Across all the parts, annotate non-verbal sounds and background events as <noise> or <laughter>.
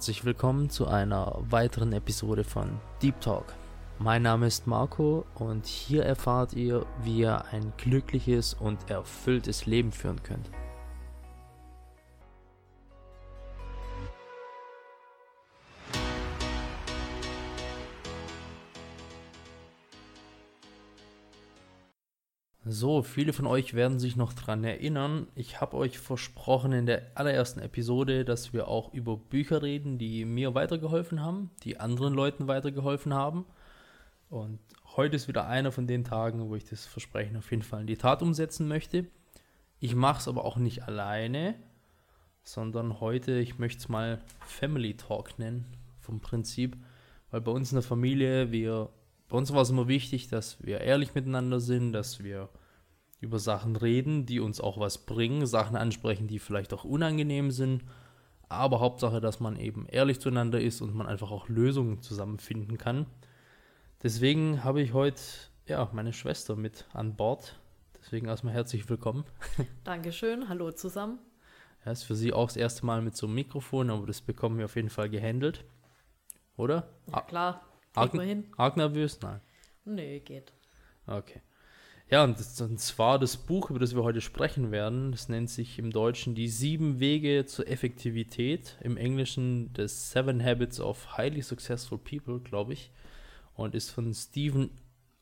Herzlich willkommen zu einer weiteren Episode von Deep Talk. Mein Name ist Marco und hier erfahrt ihr, wie ihr ein glückliches und erfülltes Leben führen könnt. So, viele von euch werden sich noch daran erinnern. Ich habe euch versprochen in der allerersten Episode, dass wir auch über Bücher reden, die mir weitergeholfen haben, die anderen Leuten weitergeholfen haben. Und heute ist wieder einer von den Tagen, wo ich das Versprechen auf jeden Fall in die Tat umsetzen möchte. Ich mache es aber auch nicht alleine, sondern heute, ich möchte es mal Family Talk nennen, vom Prinzip, weil bei uns in der Familie, wir bei uns war es immer wichtig, dass wir ehrlich miteinander sind, dass wir über Sachen reden, die uns auch was bringen, Sachen ansprechen, die vielleicht auch unangenehm sind, aber Hauptsache, dass man eben ehrlich zueinander ist und man einfach auch Lösungen zusammenfinden kann. Deswegen habe ich heute ja meine Schwester mit an Bord. Deswegen erstmal herzlich willkommen. <laughs> Dankeschön, hallo zusammen. Ja, ist für Sie auch das erste Mal mit so einem Mikrofon, aber das bekommen wir auf jeden Fall gehandelt. Oder? Ja, klar. Arg, arg nervös? Nein. Nee, geht. Okay. Ja, und, das, und zwar das Buch, über das wir heute sprechen werden, das nennt sich im Deutschen Die sieben Wege zur Effektivität, im Englischen The Seven Habits of Highly Successful People, glaube ich, und ist von Stephen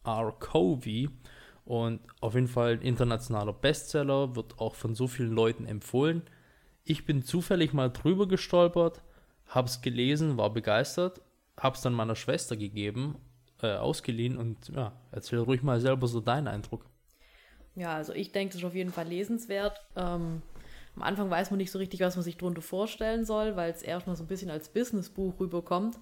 R. Covey und auf jeden Fall ein internationaler Bestseller, wird auch von so vielen Leuten empfohlen. Ich bin zufällig mal drüber gestolpert, habe es gelesen, war begeistert habe es dann meiner Schwester gegeben, äh, ausgeliehen und ja, erzähl ruhig mal selber so deinen Eindruck. Ja, also ich denke, das ist auf jeden Fall lesenswert. Ähm, am Anfang weiß man nicht so richtig, was man sich darunter vorstellen soll, weil es erstmal so ein bisschen als Businessbuch rüberkommt.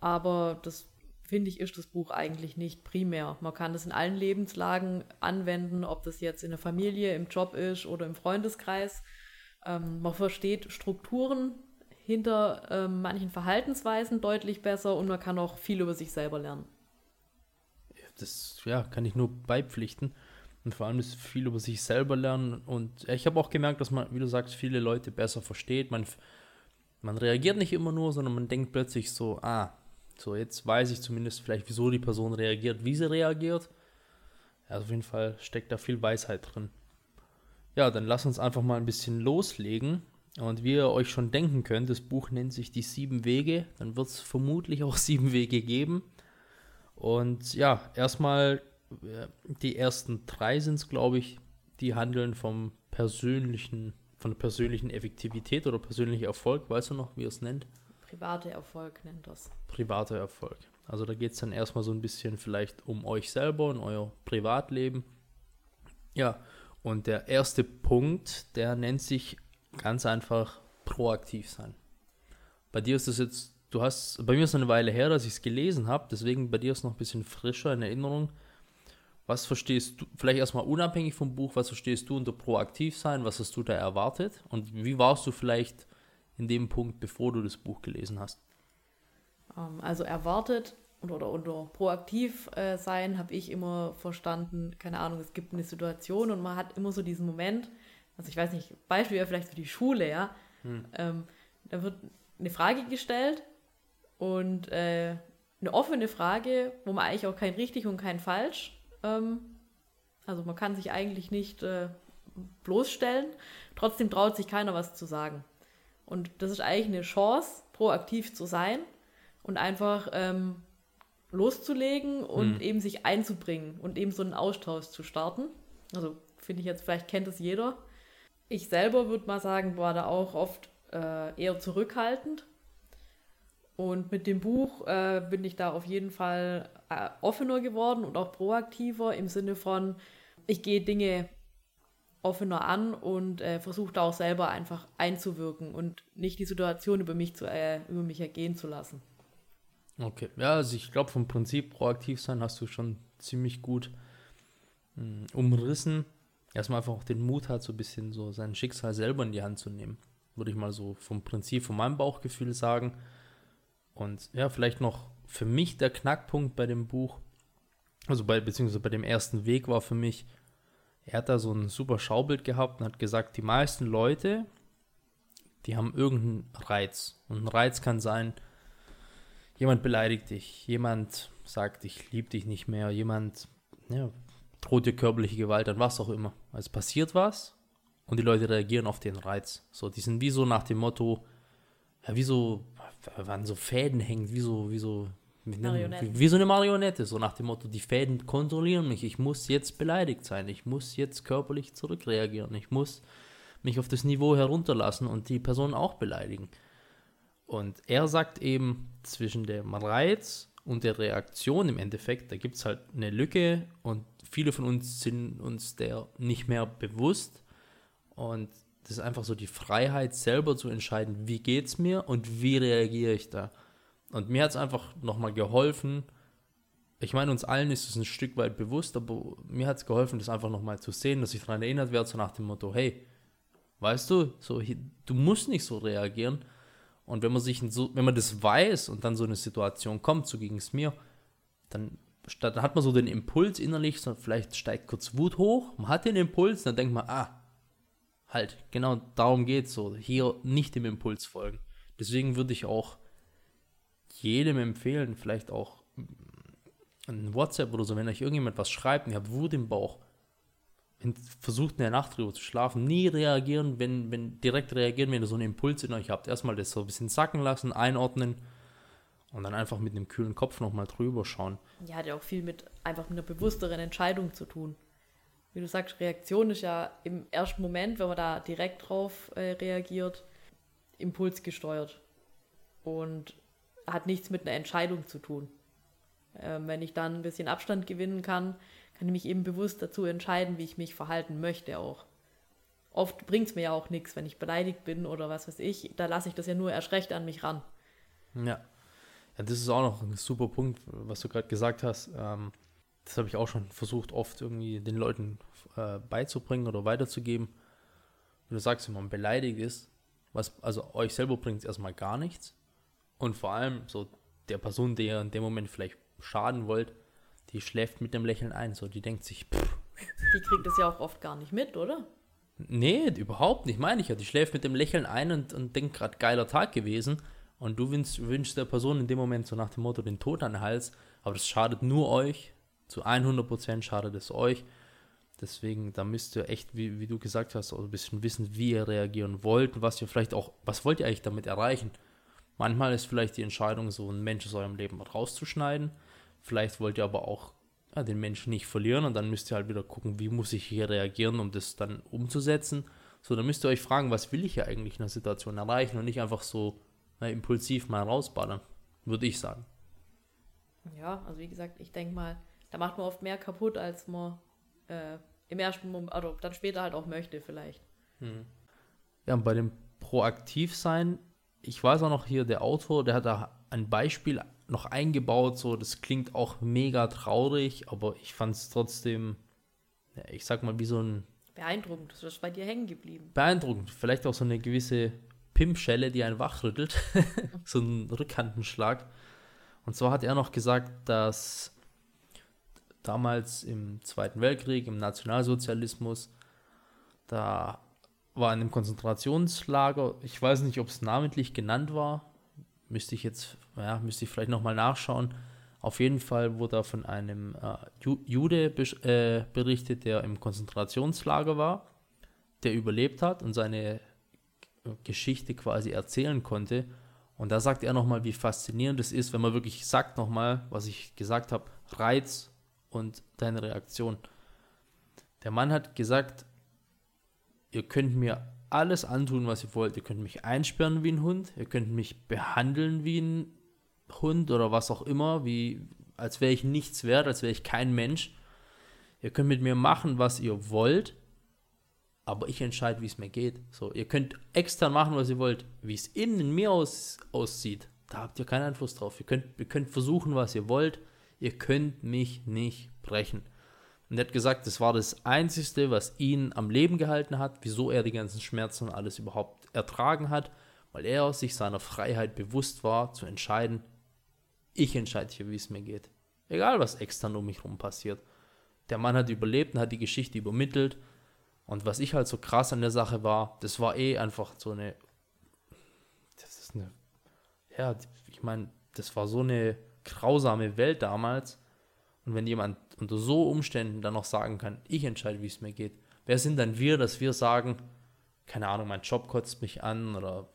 Aber das finde ich, ist das Buch eigentlich nicht primär. Man kann das in allen Lebenslagen anwenden, ob das jetzt in der Familie, im Job ist oder im Freundeskreis. Ähm, man versteht Strukturen hinter äh, manchen Verhaltensweisen deutlich besser und man kann auch viel über sich selber lernen. Das ja, kann ich nur beipflichten. Und vor allem ist viel über sich selber lernen. Und ich habe auch gemerkt, dass man, wie du sagst, viele Leute besser versteht. Man, man reagiert nicht immer nur, sondern man denkt plötzlich so, ah, so jetzt weiß ich zumindest vielleicht, wieso die Person reagiert, wie sie reagiert. Also auf jeden Fall steckt da viel Weisheit drin. Ja, dann lass uns einfach mal ein bisschen loslegen. Und wie ihr euch schon denken könnt, das Buch nennt sich Die sieben Wege. Dann wird es vermutlich auch <laughs> sieben Wege geben. Und ja, erstmal, äh, die ersten drei sind es, glaube ich, die handeln vom persönlichen, von der persönlichen Effektivität oder persönlicher Erfolg. Weißt du noch, wie ihr es nennt? Privater Erfolg nennt das. Privater Erfolg. Also da geht es dann erstmal so ein bisschen vielleicht um euch selber und euer Privatleben. Ja, und der erste Punkt, der nennt sich Ganz einfach proaktiv sein. Bei dir ist es jetzt, du hast, bei mir ist es eine Weile her, dass ich es gelesen habe, deswegen bei dir ist es noch ein bisschen frischer in Erinnerung. Was verstehst du, vielleicht erstmal unabhängig vom Buch, was verstehst du unter proaktiv sein? Was hast du da erwartet? Und wie warst du vielleicht in dem Punkt, bevor du das Buch gelesen hast? Ähm, also erwartet oder unter proaktiv äh, sein habe ich immer verstanden, keine Ahnung, es gibt eine Situation und man hat immer so diesen Moment, also ich weiß nicht, Beispiel wäre vielleicht für die Schule, ja. Hm. Ähm, da wird eine Frage gestellt und äh, eine offene Frage, wo man eigentlich auch kein richtig und kein falsch, ähm, also man kann sich eigentlich nicht äh, bloßstellen, trotzdem traut sich keiner was zu sagen. Und das ist eigentlich eine Chance, proaktiv zu sein und einfach ähm, loszulegen und hm. eben sich einzubringen und eben so einen Austausch zu starten. Also finde ich jetzt, vielleicht kennt es jeder. Ich selber würde mal sagen, war da auch oft äh, eher zurückhaltend. Und mit dem Buch äh, bin ich da auf jeden Fall äh, offener geworden und auch proaktiver im Sinne von, ich gehe Dinge offener an und äh, versuche da auch selber einfach einzuwirken und nicht die Situation über mich, zu, äh, über mich ergehen zu lassen. Okay, ja, also ich glaube, vom Prinzip proaktiv sein hast du schon ziemlich gut mh, hm, umrissen erstmal einfach auch den Mut hat, so ein bisschen so sein Schicksal selber in die Hand zu nehmen. Würde ich mal so vom Prinzip, von meinem Bauchgefühl sagen. Und ja, vielleicht noch für mich der Knackpunkt bei dem Buch, also bei, beziehungsweise bei dem ersten Weg war für mich, er hat da so ein super Schaubild gehabt und hat gesagt, die meisten Leute die haben irgendeinen Reiz. Und ein Reiz kann sein, jemand beleidigt dich, jemand sagt, ich liebe dich nicht mehr, jemand ja, droht dir körperliche Gewalt an, was auch immer. Also passiert was und die Leute reagieren auf den Reiz. So, die sind wie so nach dem Motto, ja, wie so, wann so Fäden hängen, wie so, wie so, wie, wie, so eine Marionette, so nach dem Motto, die Fäden kontrollieren mich, ich muss jetzt beleidigt sein, ich muss jetzt körperlich zurückreagieren, ich muss mich auf das Niveau herunterlassen und die Person auch beleidigen. Und er sagt eben, zwischen dem Reiz und der Reaktion im Endeffekt, da gibt es halt eine Lücke und viele von uns sind uns der nicht mehr bewusst. Und das ist einfach so die Freiheit, selber zu entscheiden, wie geht es mir und wie reagiere ich da. Und mir hat es einfach nochmal geholfen. Ich meine, uns allen ist es ein Stück weit bewusst, aber mir hat es geholfen, das einfach nochmal zu sehen, dass ich daran erinnert werde, so nach dem Motto, hey, weißt du, so, du musst nicht so reagieren. Und wenn man sich so, wenn man das weiß und dann so eine Situation kommt, so ging es mir, dann, dann hat man so den Impuls innerlich, so vielleicht steigt kurz Wut hoch, man hat den Impuls, dann denkt man, ah, halt, genau darum geht es so, hier nicht dem Impuls folgen. Deswegen würde ich auch jedem empfehlen, vielleicht auch ein WhatsApp oder so, wenn euch irgendjemand was schreibt und ihr habt Wut im Bauch, versucht in der Nacht drüber zu schlafen, nie reagieren, wenn, wenn direkt reagieren, wenn ihr so einen Impuls in euch habt. Erstmal das so ein bisschen sacken lassen, einordnen und dann einfach mit einem kühlen Kopf nochmal drüber schauen. Ja, hat ja auch viel mit einfach mit einer bewussteren Entscheidung zu tun. Wie du sagst, Reaktion ist ja im ersten Moment, wenn man da direkt drauf äh, reagiert, impulsgesteuert und hat nichts mit einer Entscheidung zu tun. Ähm, wenn ich dann ein bisschen Abstand gewinnen kann, kann ich mich eben bewusst dazu entscheiden, wie ich mich verhalten möchte auch. Oft bringt es mir ja auch nichts, wenn ich beleidigt bin oder was weiß ich, da lasse ich das ja nur erst recht an mich ran. Ja. Ja das ist auch noch ein super Punkt, was du gerade gesagt hast. Ähm, das habe ich auch schon versucht, oft irgendwie den Leuten äh, beizubringen oder weiterzugeben. Wenn du sagst, wenn man beleidigt ist, was, also euch selber bringt es erstmal gar nichts. Und vor allem so der Person, der ihr in dem Moment vielleicht schaden wollt, die schläft mit dem Lächeln ein. So, die denkt sich, pff. Die kriegt das ja auch oft gar nicht mit, oder? Nee, überhaupt nicht, meine ich ja. Die schläft mit dem Lächeln ein und, und denkt gerade, geiler Tag gewesen. Und du wünschst, wünschst der Person in dem Moment so nach dem Motto den Tod an den Hals. Aber das schadet nur euch. Zu 100% schadet es euch. Deswegen, da müsst ihr echt, wie, wie du gesagt hast, auch ein bisschen wissen, wie ihr reagieren wollt und was ihr vielleicht auch, was wollt ihr eigentlich damit erreichen? Manchmal ist vielleicht die Entscheidung, so einen Mensch aus eurem Leben rauszuschneiden. Vielleicht wollt ihr aber auch ja, den Menschen nicht verlieren und dann müsst ihr halt wieder gucken, wie muss ich hier reagieren, um das dann umzusetzen. So, dann müsst ihr euch fragen, was will ich hier eigentlich in der Situation erreichen und nicht einfach so na, impulsiv mal rausballern, würde ich sagen. Ja, also wie gesagt, ich denke mal, da macht man oft mehr kaputt, als man äh, im ersten Moment, also dann später halt auch möchte vielleicht. Hm. Ja, und bei dem Proaktivsein, ich weiß auch noch hier, der Autor, der hat da ein Beispiel noch eingebaut, so das klingt auch mega traurig, aber ich fand es trotzdem, ja, ich sag mal, wie so ein. Beeindruckend, das ist bei dir hängen geblieben. Beeindruckend, vielleicht auch so eine gewisse Pimpschelle, die einen wachrüttelt, <laughs> so ein Rückhandenschlag. Und zwar hat er noch gesagt, dass damals im Zweiten Weltkrieg, im Nationalsozialismus, da war in einem Konzentrationslager, ich weiß nicht, ob es namentlich genannt war, müsste ich jetzt, ja, müsste ich vielleicht nochmal nachschauen. Auf jeden Fall wurde da von einem äh, Jude äh, berichtet, der im Konzentrationslager war, der überlebt hat und seine Geschichte quasi erzählen konnte. Und da sagt er nochmal, wie faszinierend es ist, wenn man wirklich sagt nochmal, was ich gesagt habe, Reiz und deine Reaktion. Der Mann hat gesagt, ihr könnt mir alles antun, was ihr wollt. Ihr könnt mich einsperren wie ein Hund, ihr könnt mich behandeln wie ein Hund oder was auch immer, wie als wäre ich nichts wert, als wäre ich kein Mensch. Ihr könnt mit mir machen, was ihr wollt, aber ich entscheide, wie es mir geht. So, ihr könnt extern machen, was ihr wollt. Wie es innen in mir aus, aussieht, da habt ihr keinen Einfluss drauf. Ihr könnt, ihr könnt versuchen, was ihr wollt. Ihr könnt mich nicht brechen. Und er hat gesagt, das war das Einzige, was ihn am Leben gehalten hat, wieso er die ganzen Schmerzen und alles überhaupt ertragen hat, weil er sich seiner Freiheit bewusst war, zu entscheiden, ich entscheide hier, wie es mir geht. Egal, was extern um mich herum passiert. Der Mann hat überlebt und hat die Geschichte übermittelt. Und was ich halt so krass an der Sache war, das war eh einfach so eine ist eine, ja, ich meine, das war so eine grausame Welt damals. Und wenn jemand unter so Umständen dann noch sagen kann, ich entscheide, wie es mir geht, wer sind dann wir, dass wir sagen, keine Ahnung, mein Job kotzt mich an oder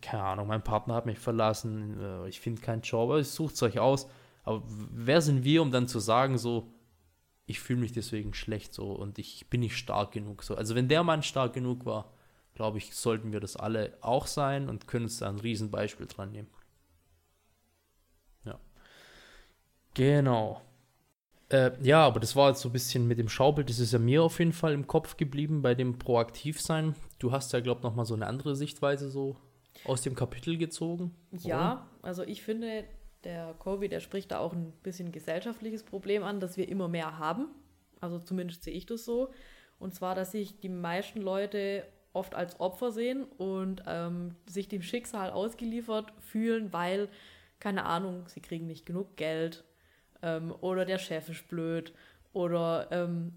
keine Ahnung, mein Partner hat mich verlassen, äh, ich finde keinen Job, aber sucht es euch aus. Aber wer sind wir, um dann zu sagen, so, ich fühle mich deswegen schlecht so und ich bin nicht stark genug so. Also wenn der Mann stark genug war, glaube ich, sollten wir das alle auch sein und können uns da ein Riesenbeispiel dran nehmen. Ja. Genau. Äh, ja, aber das war jetzt so ein bisschen mit dem Schaubild, das ist ja mir auf jeden Fall im Kopf geblieben bei dem Proaktivsein. Du hast ja, glaube ich, nochmal so eine andere Sichtweise so aus dem Kapitel gezogen. Ja, oder? also ich finde, der Covid, der spricht da auch ein bisschen gesellschaftliches Problem an, dass wir immer mehr haben. Also zumindest sehe ich das so. Und zwar, dass sich die meisten Leute oft als Opfer sehen und ähm, sich dem Schicksal ausgeliefert fühlen, weil, keine Ahnung, sie kriegen nicht genug Geld ähm, oder der Chef ist blöd oder, ähm,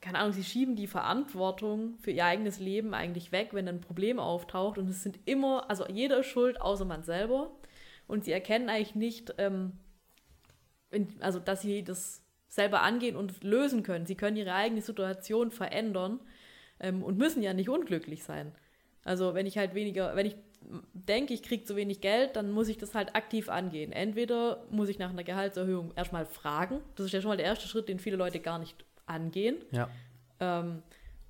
keine Ahnung, sie schieben die Verantwortung für ihr eigenes Leben eigentlich weg, wenn ein Problem auftaucht und es sind immer, also jeder ist schuld, außer man selber und sie erkennen eigentlich nicht, ähm, also dass sie das selber angehen und lösen können. Sie können ihre eigene Situation verändern ähm, und müssen ja nicht unglücklich sein. Also wenn ich halt weniger, wenn ich denke, ich kriege zu wenig Geld, dann muss ich das halt aktiv angehen. Entweder muss ich nach einer Gehaltserhöhung erstmal fragen. Das ist ja schon mal der erste Schritt, den viele Leute gar nicht angehen. Ja. Ähm,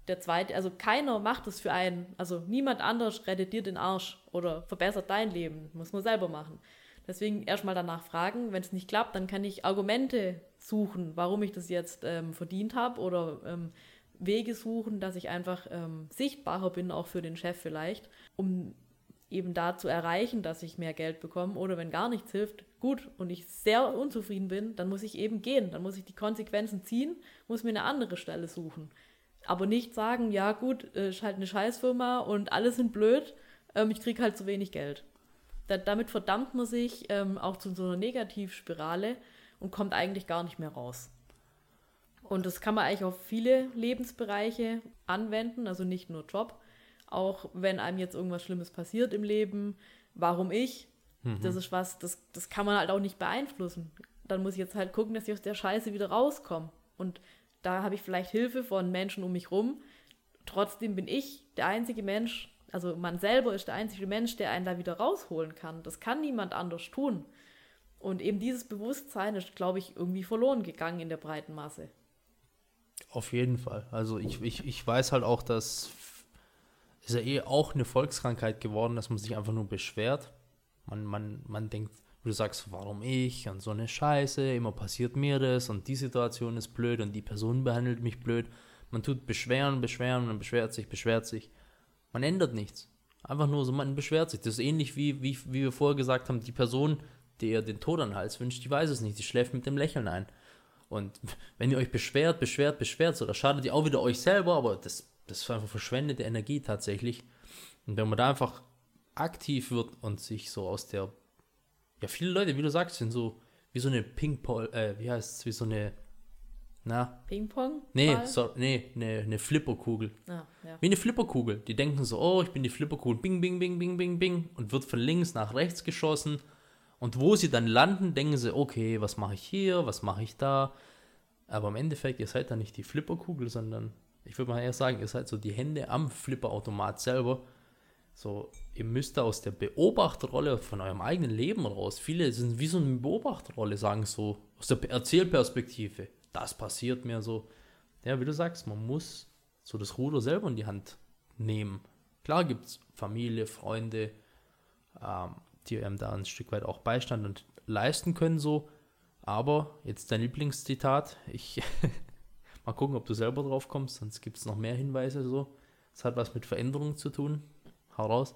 der zweite, also keiner macht es für einen, also niemand anders rettet dir den Arsch oder verbessert dein Leben, muss man selber machen. Deswegen erstmal danach fragen, wenn es nicht klappt, dann kann ich Argumente suchen, warum ich das jetzt ähm, verdient habe oder ähm, Wege suchen, dass ich einfach ähm, sichtbarer bin, auch für den Chef vielleicht, um eben da zu erreichen, dass ich mehr Geld bekomme. Oder wenn gar nichts hilft, gut und ich sehr unzufrieden bin, dann muss ich eben gehen, dann muss ich die Konsequenzen ziehen, muss mir eine andere Stelle suchen aber nicht sagen, ja gut, äh, ist halt eine Scheißfirma und alle sind blöd, ähm, ich kriege halt zu wenig Geld. Da, damit verdammt man sich ähm, auch zu so einer Negativspirale und kommt eigentlich gar nicht mehr raus. Und das kann man eigentlich auf viele Lebensbereiche anwenden, also nicht nur Job. Auch wenn einem jetzt irgendwas Schlimmes passiert im Leben, warum ich? Mhm. Das ist was, das, das kann man halt auch nicht beeinflussen. Dann muss ich jetzt halt gucken, dass ich aus der Scheiße wieder rauskomme. Und da habe ich vielleicht Hilfe von Menschen um mich rum. Trotzdem bin ich der einzige Mensch, also man selber ist der einzige Mensch, der einen da wieder rausholen kann. Das kann niemand anders tun. Und eben dieses Bewusstsein ist, glaube ich, irgendwie verloren gegangen in der breiten Masse. Auf jeden Fall. Also ich, ich, ich weiß halt auch, dass es ja eh auch eine Volkskrankheit geworden, dass man sich einfach nur beschwert. Man, man, man denkt, wo du sagst, warum ich und so eine Scheiße, immer passiert mir das und die Situation ist blöd und die Person behandelt mich blöd. Man tut beschweren, beschweren, man beschwert sich, beschwert sich. Man ändert nichts. Einfach nur so, man beschwert sich. Das ist ähnlich wie, wie, wie wir vorher gesagt haben, die Person, die ihr den Tod an den Hals wünscht, die weiß es nicht, die schläft mit dem Lächeln ein. Und <laughs> wenn ihr euch beschwert, beschwert, beschwert, so, da schadet ihr auch wieder euch selber, aber das, das ist einfach verschwendete Energie tatsächlich. Und wenn man da einfach aktiv wird und sich so aus der ja, viele Leute, wie du sagst, sind so wie so eine Ping-Pong, äh, wie heißt es, wie so eine, na? Ping-Pong? Nee, so, nee, eine, eine Flipperkugel. Ah, ja. Wie eine Flipperkugel. Die denken so, oh, ich bin die Flipperkugel, bing, bing, bing, bing, bing, bing, und wird von links nach rechts geschossen. Und wo sie dann landen, denken sie, okay, was mache ich hier, was mache ich da? Aber im Endeffekt, ihr seid da nicht die Flipperkugel, sondern ich würde mal eher sagen, ihr seid so die Hände am Flipperautomat selber so, ihr müsst da aus der Beobachterrolle von eurem eigenen Leben raus. Viele sind wie so eine Beobachterrolle, sagen so, aus der Erzählperspektive. Das passiert mir so. Ja, wie du sagst, man muss so das Ruder selber in die Hand nehmen. Klar gibt es Familie, Freunde, ähm, die einem da ein Stück weit auch Beistand und leisten können, so. Aber jetzt dein Lieblingszitat. Ich <laughs> mal gucken, ob du selber drauf kommst, sonst gibt es noch mehr Hinweise so. Es hat was mit Veränderung zu tun. Hau raus.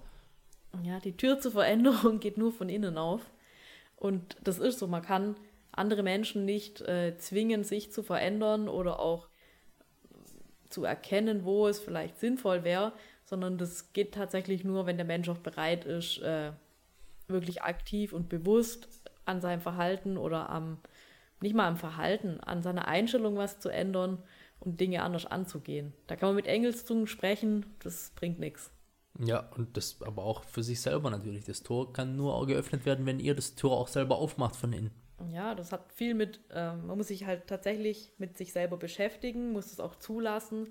Ja, die Tür zur Veränderung geht nur von innen auf. Und das ist so, man kann andere Menschen nicht äh, zwingen, sich zu verändern oder auch zu erkennen, wo es vielleicht sinnvoll wäre, sondern das geht tatsächlich nur, wenn der Mensch auch bereit ist, äh, wirklich aktiv und bewusst an seinem Verhalten oder am, nicht mal am Verhalten, an seiner Einstellung was zu ändern und Dinge anders anzugehen. Da kann man mit Engelszungen sprechen, das bringt nichts. Ja, und das aber auch für sich selber natürlich. Das Tor kann nur geöffnet werden, wenn ihr das Tor auch selber aufmacht von innen. Ja, das hat viel mit, ähm, man muss sich halt tatsächlich mit sich selber beschäftigen, muss es auch zulassen.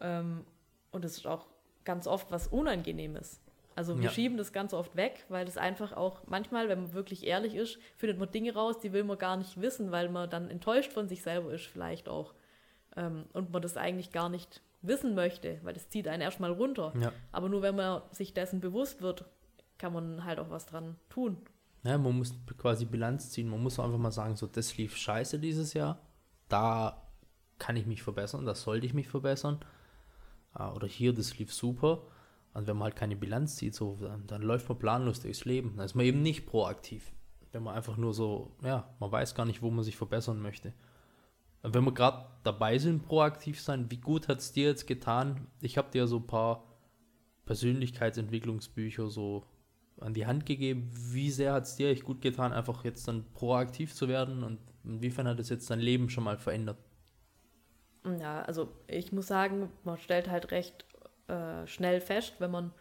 Ähm, und es ist auch ganz oft was Unangenehmes. Also wir Ja. schieben das ganz oft weg, weil das einfach auch manchmal, wenn man wirklich ehrlich ist, findet man Dinge raus, die will man gar nicht wissen, weil man dann enttäuscht von sich selber ist vielleicht auch. Ähm, und man das eigentlich gar nicht wissen möchte, weil das zieht einen erstmal runter. Ja. Aber nur wenn man sich dessen bewusst wird, kann man halt auch was dran tun. Ja, man muss quasi Bilanz ziehen. Man muss einfach mal sagen, so, das lief scheiße dieses Jahr. Da kann ich mich verbessern, da sollte ich mich verbessern. Ah, Oder hier, das lief super. Und wenn man halt keine Bilanz zieht, so, dann, dann läuft man planlos durchs Leben. Dann ist man eben nicht proaktiv. Wenn man einfach nur so, ja, man weiß gar nicht, wo man sich verbessern möchte. Wenn wir gerade dabei sind, proaktiv sein, wie gut hat es dir jetzt getan? Ich habe dir so ein paar Persönlichkeitsentwicklungsbücher so an die Hand gegeben. Wie sehr hat es dir echt gut getan, einfach jetzt dann proaktiv zu werden und inwiefern hat es jetzt dein Leben schon mal verändert? Ja, also ich muss sagen, man stellt halt recht äh, schnell fest, wenn man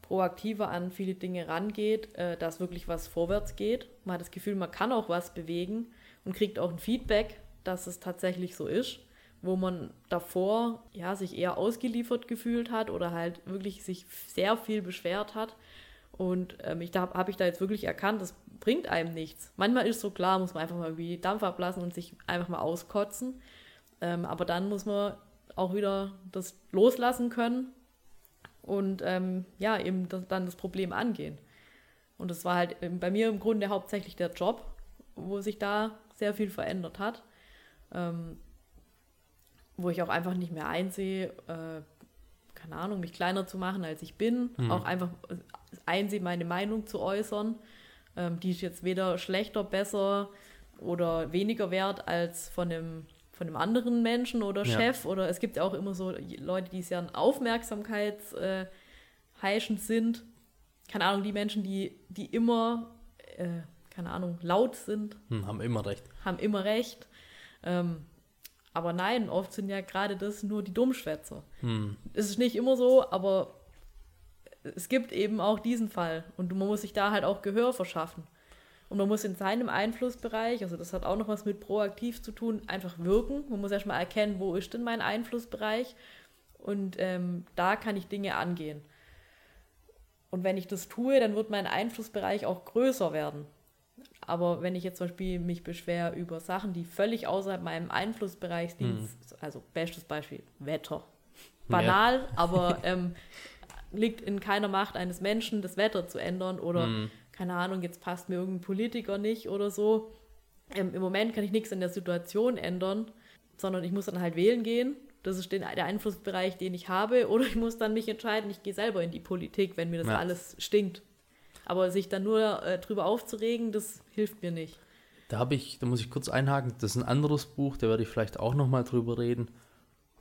proaktiver an viele Dinge rangeht, äh, dass wirklich was vorwärts geht. Man hat das Gefühl, man kann auch was bewegen und kriegt auch ein Feedback, dass es tatsächlich so ist, wo man davor ja sich eher ausgeliefert gefühlt hat oder halt wirklich sich sehr viel beschwert hat. Und ähm, ich da habe hab ich da jetzt wirklich erkannt, das bringt einem nichts. Manchmal ist so klar, muss man einfach mal irgendwie Dampf ablassen und sich einfach mal auskotzen. Ähm, aber dann muss man auch wieder das loslassen können und ähm, ja, eben das, dann das Problem angehen. Und das war halt ähm, bei mir im Grunde hauptsächlich der Job, wo sich da sehr viel verändert hat. Ähm, wo ich auch einfach nicht mehr einsehe, äh, keine Ahnung, mich kleiner zu machen, als ich bin. Mhm. Auch einfach äh, einsehe, meine Meinung zu äußern. Ähm, die ist jetzt weder schlechter, besser oder weniger wert als von einem, von einem anderen Menschen oder Ja. Chef. Oder es gibt ja auch immer so Leute, die sehr aufmerksamkeitsheischend äh, sind. Keine Ahnung, die Menschen, die, die immer, äh, keine Ahnung, laut sind Hm, haben immer recht. haben immer recht. Ähm, aber nein, oft sind ja gerade das nur die Dummschwätzer. Hm. Es ist nicht immer so, aber es gibt eben auch diesen Fall. Und man muss sich da halt auch Gehör verschaffen. Und man muss in seinem Einflussbereich, also das hat auch noch was mit proaktiv zu tun, einfach wirken. Man muss erstmal erkennen, wo ist denn mein Einflussbereich? Und ähm, da kann ich Dinge angehen. Und wenn ich das tue, dann wird mein Einflussbereich auch größer werden. Aber wenn ich jetzt zum Beispiel mich beschwere über Sachen, die völlig außerhalb meinem Einflussbereich liegen, also bestes Beispiel, Wetter. Banal, <laughs> aber ähm, liegt in keiner Macht eines Menschen, das Wetter zu ändern oder Mhm. keine Ahnung, jetzt passt mir irgendein Politiker nicht oder so. Ähm, Im Moment kann ich nichts in der Situation ändern, sondern ich muss dann halt wählen gehen. Das ist den, der Einflussbereich, den ich habe. <laughs> Oder ich muss dann mich entscheiden, ich gehe selber in die Politik, wenn mir das Ja. alles stinkt. Aber sich dann nur äh, drüber aufzuregen, das hilft mir nicht. Da habe ich, da muss ich kurz einhaken, das ist ein anderes Buch, da werde ich vielleicht auch nochmal drüber reden.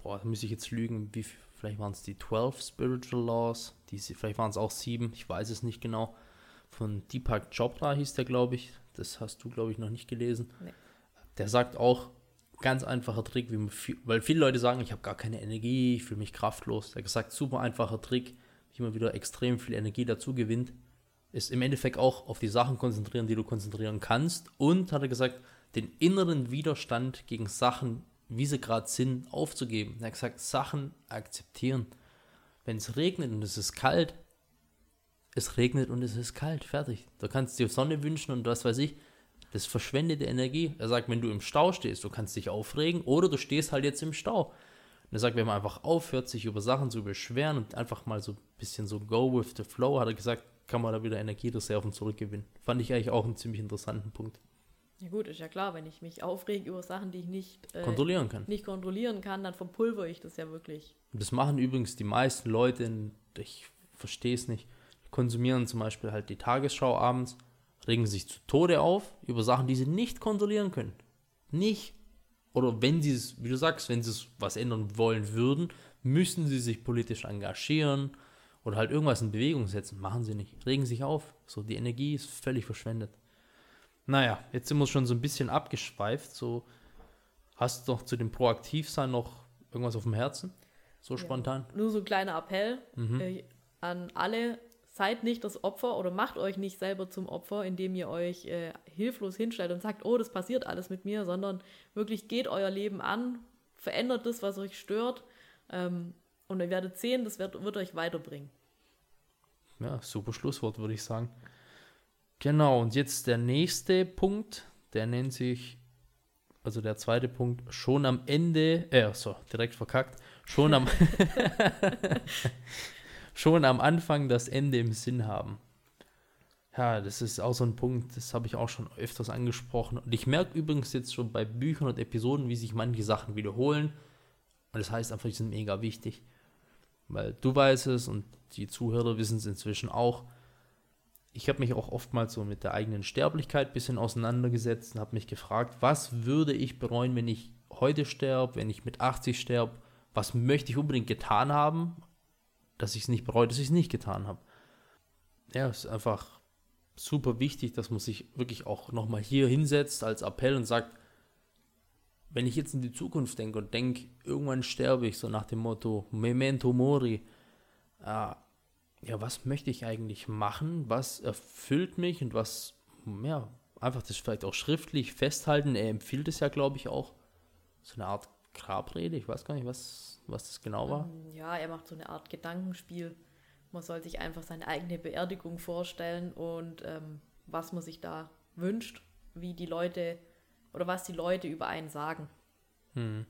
Boah, da müsste ich jetzt lügen, wie, viel- vielleicht waren es die 12 Spiritual Laws, die, vielleicht waren es auch sieben, ich weiß es nicht genau. Von Deepak Chopra hieß der, glaube ich. Das hast du, glaube ich, noch nicht gelesen. Nee. Der sagt auch, ganz einfacher Trick, viel, weil viele Leute sagen, ich habe gar keine Energie, ich fühle mich kraftlos. Er hat gesagt, super einfacher Trick, wie man wieder extrem viel Energie dazu gewinnt ist im Endeffekt auch auf die Sachen konzentrieren, die du konzentrieren kannst. Und hat er gesagt, den inneren Widerstand gegen Sachen, wie sie gerade sind, aufzugeben. Er hat gesagt, Sachen akzeptieren. Wenn es regnet und es ist kalt, es regnet und es ist kalt, fertig. Du kannst dir Sonne wünschen und was weiß ich. Das verschwendete Energie. Er sagt, wenn du im Stau stehst, du kannst dich aufregen oder du stehst halt jetzt im Stau. Und er sagt, wenn man einfach aufhört, sich über Sachen zu beschweren und einfach mal so ein bisschen so go with the flow, hat er gesagt, kann man da wieder Energiereserven zurückgewinnen. Fand ich eigentlich auch einen ziemlich interessanten Punkt. Ja gut, ist ja klar, wenn ich mich aufrege über Sachen, die ich nicht, äh, Kontrollieren kann. nicht kontrollieren kann, dann verpulver ich das ja wirklich. Das machen übrigens die meisten Leute, ich verstehe es nicht, konsumieren zum Beispiel halt die Tagesschau abends, regen sich zu Tode auf über Sachen, die sie nicht kontrollieren können. Nicht. Oder wenn sie es, wie du sagst, wenn sie es was ändern wollen würden, müssen sie sich politisch engagieren oder halt irgendwas in Bewegung setzen. Machen sie nicht. Regen sich auf. So, die Energie ist völlig verschwendet. Naja, jetzt sind wir schon so ein bisschen abgeschweift. So, hast du noch zu dem Proaktivsein noch irgendwas auf dem Herzen? So Ja. spontan? Nur so ein kleiner Appell Mhm. äh, an alle, seid nicht das Opfer oder macht euch nicht selber zum Opfer, indem ihr euch äh, hilflos hinstellt und sagt, oh, das passiert alles mit mir, sondern wirklich geht euer Leben an, verändert das, was euch stört ähm, und ihr werdet sehen, das wird, wird euch weiterbringen. Ja, super Schlusswort, würde ich sagen. Genau, und jetzt der nächste Punkt, der nennt sich, also der zweite Punkt, schon am Ende, äh, so, direkt verkackt, schon am, <laughs> <laughs> schon am Anfang das Ende im Sinn haben. Ja, das ist auch so ein Punkt, das habe ich auch schon öfters angesprochen. Und ich merke übrigens jetzt schon bei Büchern und Episoden, wie sich manche Sachen wiederholen. Und das heißt einfach, die sind mega wichtig. Weil du weißt es und die Zuhörer wissen es inzwischen auch. Ich habe mich auch oftmals so mit der eigenen Sterblichkeit ein bisschen auseinandergesetzt und habe mich gefragt, was würde ich bereuen, wenn ich heute sterbe, wenn ich mit 80 sterbe? Was möchte ich unbedingt getan haben, dass ich es nicht bereue, dass ich es nicht getan habe? Ja, es ist einfach super wichtig, dass man sich wirklich auch nochmal hier hinsetzt als Appell und sagt, wenn ich jetzt in die Zukunft denke und denke, irgendwann sterbe ich, so nach dem Motto Memento Mori, äh, ja, was möchte ich eigentlich machen? Was erfüllt mich und was, ja, einfach das vielleicht auch schriftlich festhalten. Er empfiehlt es ja, glaube ich, auch. So eine Art Grabrede, ich weiß gar nicht, was, was das genau war. Ähm, ja, er macht so eine Art Gedankenspiel. Man soll sich einfach seine eigene Beerdigung vorstellen und ähm, was man sich da wünscht, wie die Leute oder was die Leute über einen sagen. Hm.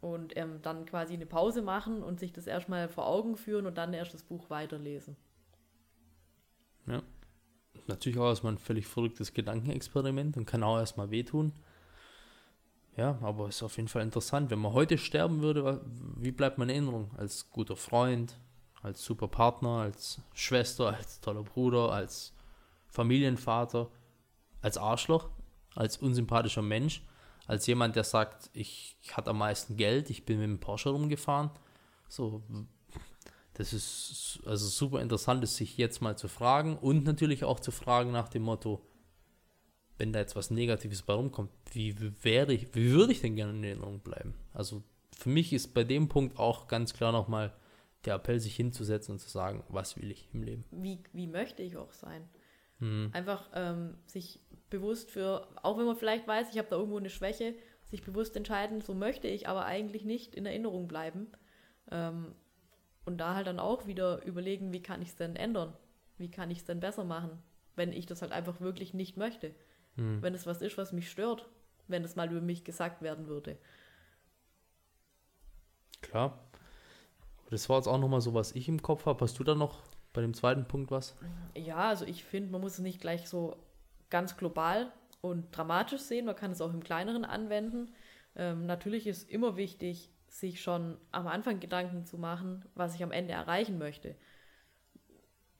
Und ähm, dann quasi eine Pause machen und sich das erstmal vor Augen führen und dann erst das Buch weiterlesen. Ja. Natürlich auch erstmal ein völlig verrücktes Gedankenexperiment und kann auch erstmal wehtun. Ja, aber ist auf jeden Fall interessant. Wenn man heute sterben würde, wie bleibt man in Erinnerung? Als guter Freund, als super Partner, als Schwester, als toller Bruder, als Familienvater, als Arschloch? Als unsympathischer Mensch, als jemand, der sagt, ich, ich hatte am meisten Geld, ich bin mit dem Porsche rumgefahren. So, das ist also super interessant, es sich jetzt mal zu fragen und natürlich auch zu fragen nach dem Motto, wenn da jetzt was Negatives bei rumkommt, wie wäre ich, wie würde ich denn gerne in Erinnerung bleiben? Also für mich ist bei dem Punkt auch ganz klar nochmal der Appell, sich hinzusetzen und zu sagen, was will ich im Leben? Wie, wie möchte ich auch sein? Mhm. Einfach ähm, sich bewusst für, auch wenn man vielleicht weiß, ich habe da irgendwo eine Schwäche, sich bewusst entscheiden, so möchte ich aber eigentlich nicht in Erinnerung bleiben. Ähm, und da halt dann auch wieder überlegen, wie kann ich es denn ändern? Wie kann ich es denn besser machen, wenn ich das halt einfach wirklich nicht möchte? Hm. Wenn es was ist, was mich stört, wenn es mal über mich gesagt werden würde. Klar. Das war jetzt auch nochmal so, was ich im Kopf habe. Hast du da noch bei dem zweiten Punkt was? Ja, also ich finde, man muss es nicht gleich so ganz global und dramatisch sehen. Man kann es auch im Kleineren anwenden. Ähm, natürlich ist immer wichtig, sich schon am Anfang Gedanken zu machen, was ich am Ende erreichen möchte.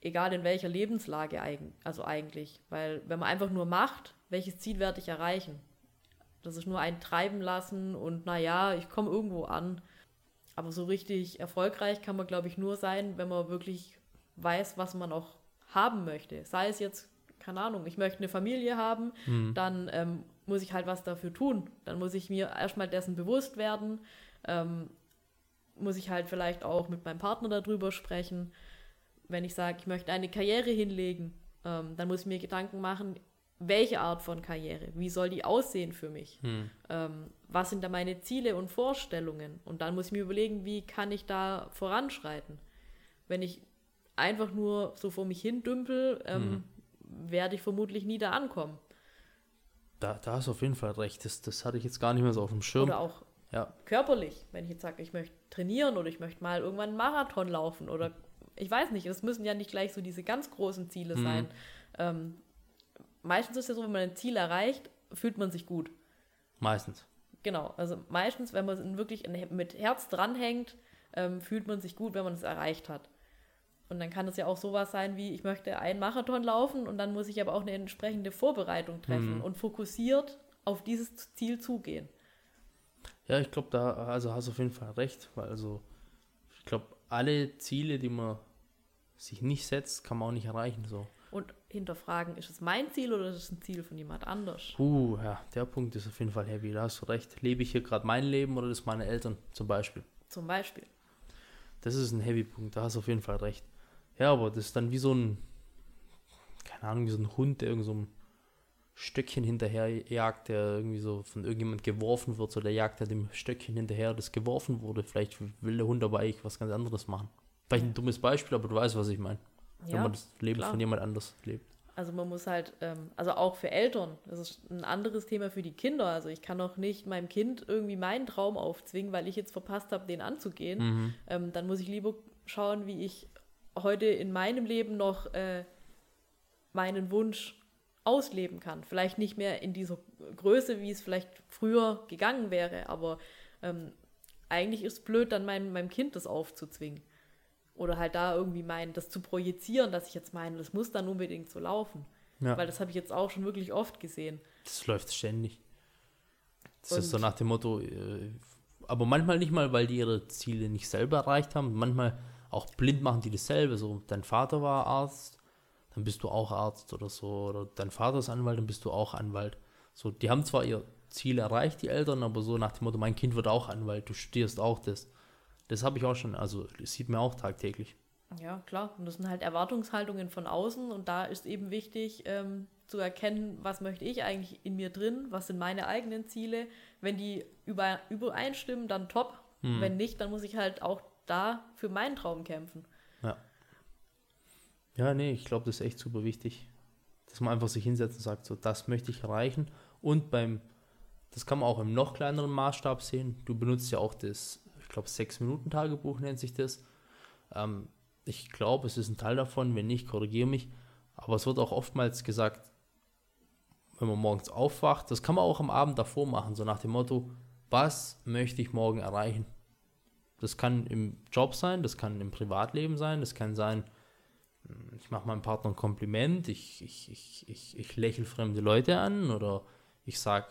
Egal in welcher Lebenslage also eigentlich. Weil wenn man einfach nur macht, welches Ziel werde ich erreichen? Das ist nur ein Treiben lassen und naja, ich komme irgendwo an. Aber so richtig erfolgreich kann man, glaube ich, nur sein, wenn man wirklich weiß, was man auch haben möchte. Sei es jetzt keine Ahnung, ich möchte eine Familie haben, mhm. dann ähm, muss ich halt was dafür tun. Dann muss ich mir erstmal dessen bewusst werden, ähm, muss ich halt vielleicht auch mit meinem Partner darüber sprechen. Wenn ich sage, ich möchte eine Karriere hinlegen, ähm, dann muss ich mir Gedanken machen, welche Art von Karriere, wie soll die aussehen für mich, mhm. was sind da meine Ziele und Vorstellungen und dann muss ich mir überlegen, wie kann ich da voranschreiten. Wenn ich einfach nur so vor mich hin dümpel, ähm, mhm werde ich vermutlich nie da ankommen. Da, da hast du auf jeden Fall recht. Das, das hatte ich jetzt gar nicht mehr so auf dem Schirm. Oder auch ja. körperlich, wenn ich jetzt sage, ich möchte trainieren oder ich möchte mal irgendwann einen Marathon laufen oder ich weiß nicht, es müssen ja nicht gleich so diese ganz großen Ziele mhm. sein. Ähm, meistens ist es ja so, wenn man ein Ziel erreicht, fühlt man sich gut. Meistens. Genau, also meistens, wenn man wirklich mit Herz dranhängt, ähm, fühlt man sich gut, wenn man es erreicht hat. Und dann kann es ja auch sowas sein wie, ich möchte einen Marathon laufen und dann muss ich aber auch eine entsprechende Vorbereitung treffen mhm. und fokussiert auf dieses Ziel zugehen. Ja, ich glaube, da also hast du auf jeden Fall recht, weil also ich glaube, alle Ziele, die man sich nicht setzt, kann man auch nicht erreichen. So. Und hinterfragen, ist es mein Ziel oder ist es ein Ziel von jemand anders? Uh, ja, der Punkt ist auf jeden Fall heavy, da hast du recht. Lebe ich hier gerade mein Leben oder das meine Eltern zum Beispiel? Zum Beispiel. Das ist ein Heavy-Punkt, da hast du auf jeden Fall recht. Ja, aber das ist dann wie so ein, keine Ahnung, wie so ein Hund, der irgend so ein Stöckchen hinterher jagt, der irgendwie so von irgendjemand geworfen wird, so der jagt ja dem Stöckchen hinterher, das geworfen wurde. Vielleicht will der Hund aber eigentlich was ganz anderes machen. Vielleicht ein dummes Beispiel, aber du weißt, was ich meine. Ja, wenn man das Leben klar. von jemand anders lebt. Also man muss halt, ähm, also auch für Eltern, das ist ein anderes Thema für die Kinder. Also ich kann auch nicht meinem Kind irgendwie meinen Traum aufzwingen, weil ich jetzt verpasst habe, den anzugehen. Mhm. Ähm, dann muss ich lieber schauen, wie ich heute in meinem Leben noch äh, meinen Wunsch ausleben kann. Vielleicht nicht mehr in dieser Größe, wie es vielleicht früher gegangen wäre, aber ähm, eigentlich ist es blöd, dann mein, meinem Kind das aufzuzwingen. Oder halt da irgendwie meinen, das zu projizieren, dass ich jetzt meine, das muss dann unbedingt so laufen. Ja. Weil das habe ich jetzt auch schon wirklich oft gesehen. Das läuft ständig. Das Und ist so nach dem Motto, äh, aber manchmal nicht mal, weil die ihre Ziele nicht selber erreicht haben. Manchmal auch blind machen die dasselbe. So, dein Vater war Arzt, dann bist du auch Arzt oder so. Oder dein Vater ist Anwalt, dann bist du auch Anwalt. So, die haben zwar ihr Ziel erreicht, die Eltern, aber so nach dem Motto, mein Kind wird auch Anwalt, du studierst auch das. Das habe ich auch schon, also das sieht man auch tagtäglich. Ja, klar. Und das sind halt Erwartungshaltungen von außen und da ist eben wichtig ähm, zu erkennen, was möchte ich eigentlich in mir drin, was sind meine eigenen Ziele. Wenn die über, übereinstimmen, dann top. Hm. Wenn nicht, dann muss ich halt auch da für meinen Traum kämpfen. Ja. Ja, nee, ich glaube, das ist echt super wichtig, dass man einfach sich hinsetzt und sagt, so, das möchte ich erreichen. Und beim, das kann man auch im noch kleineren Maßstab sehen. Du benutzt ja auch das glaube, Sechs-Minuten-Tagebuch nennt sich das. Ähm, ich glaube, es ist ein Teil davon, wenn nicht, korrigiere mich. Aber es wird auch oftmals gesagt, wenn man morgens aufwacht, das kann man auch am Abend davor machen, so nach dem Motto, was möchte ich morgen erreichen? Das kann im Job sein, das kann im Privatleben sein, das kann sein, hm, ich mache meinem Partner ein Kompliment, ich, ich, ich, ich, ich lächle fremde Leute an oder ich sage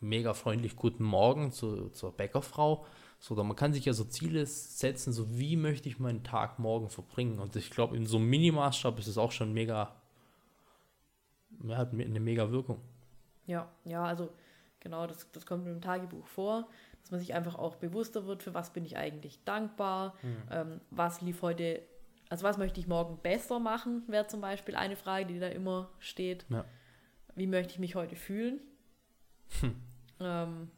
mega freundlich Guten Morgen zu, zur Bäckerfrau. So, man kann sich ja so Ziele setzen, so wie möchte ich meinen Tag morgen verbringen. Und ich glaube, in so einem Minimaßstab ist es auch schon mega, ja, hat eine mega Wirkung. Ja, ja, also genau, das, das kommt dem Tagebuch vor, dass man sich einfach auch bewusster wird, für was bin ich eigentlich dankbar, mhm. ähm, was lief heute, also was möchte ich morgen besser machen, wäre zum Beispiel eine Frage, die da immer steht. Ja. Wie möchte ich mich heute fühlen? Hm. Ähm,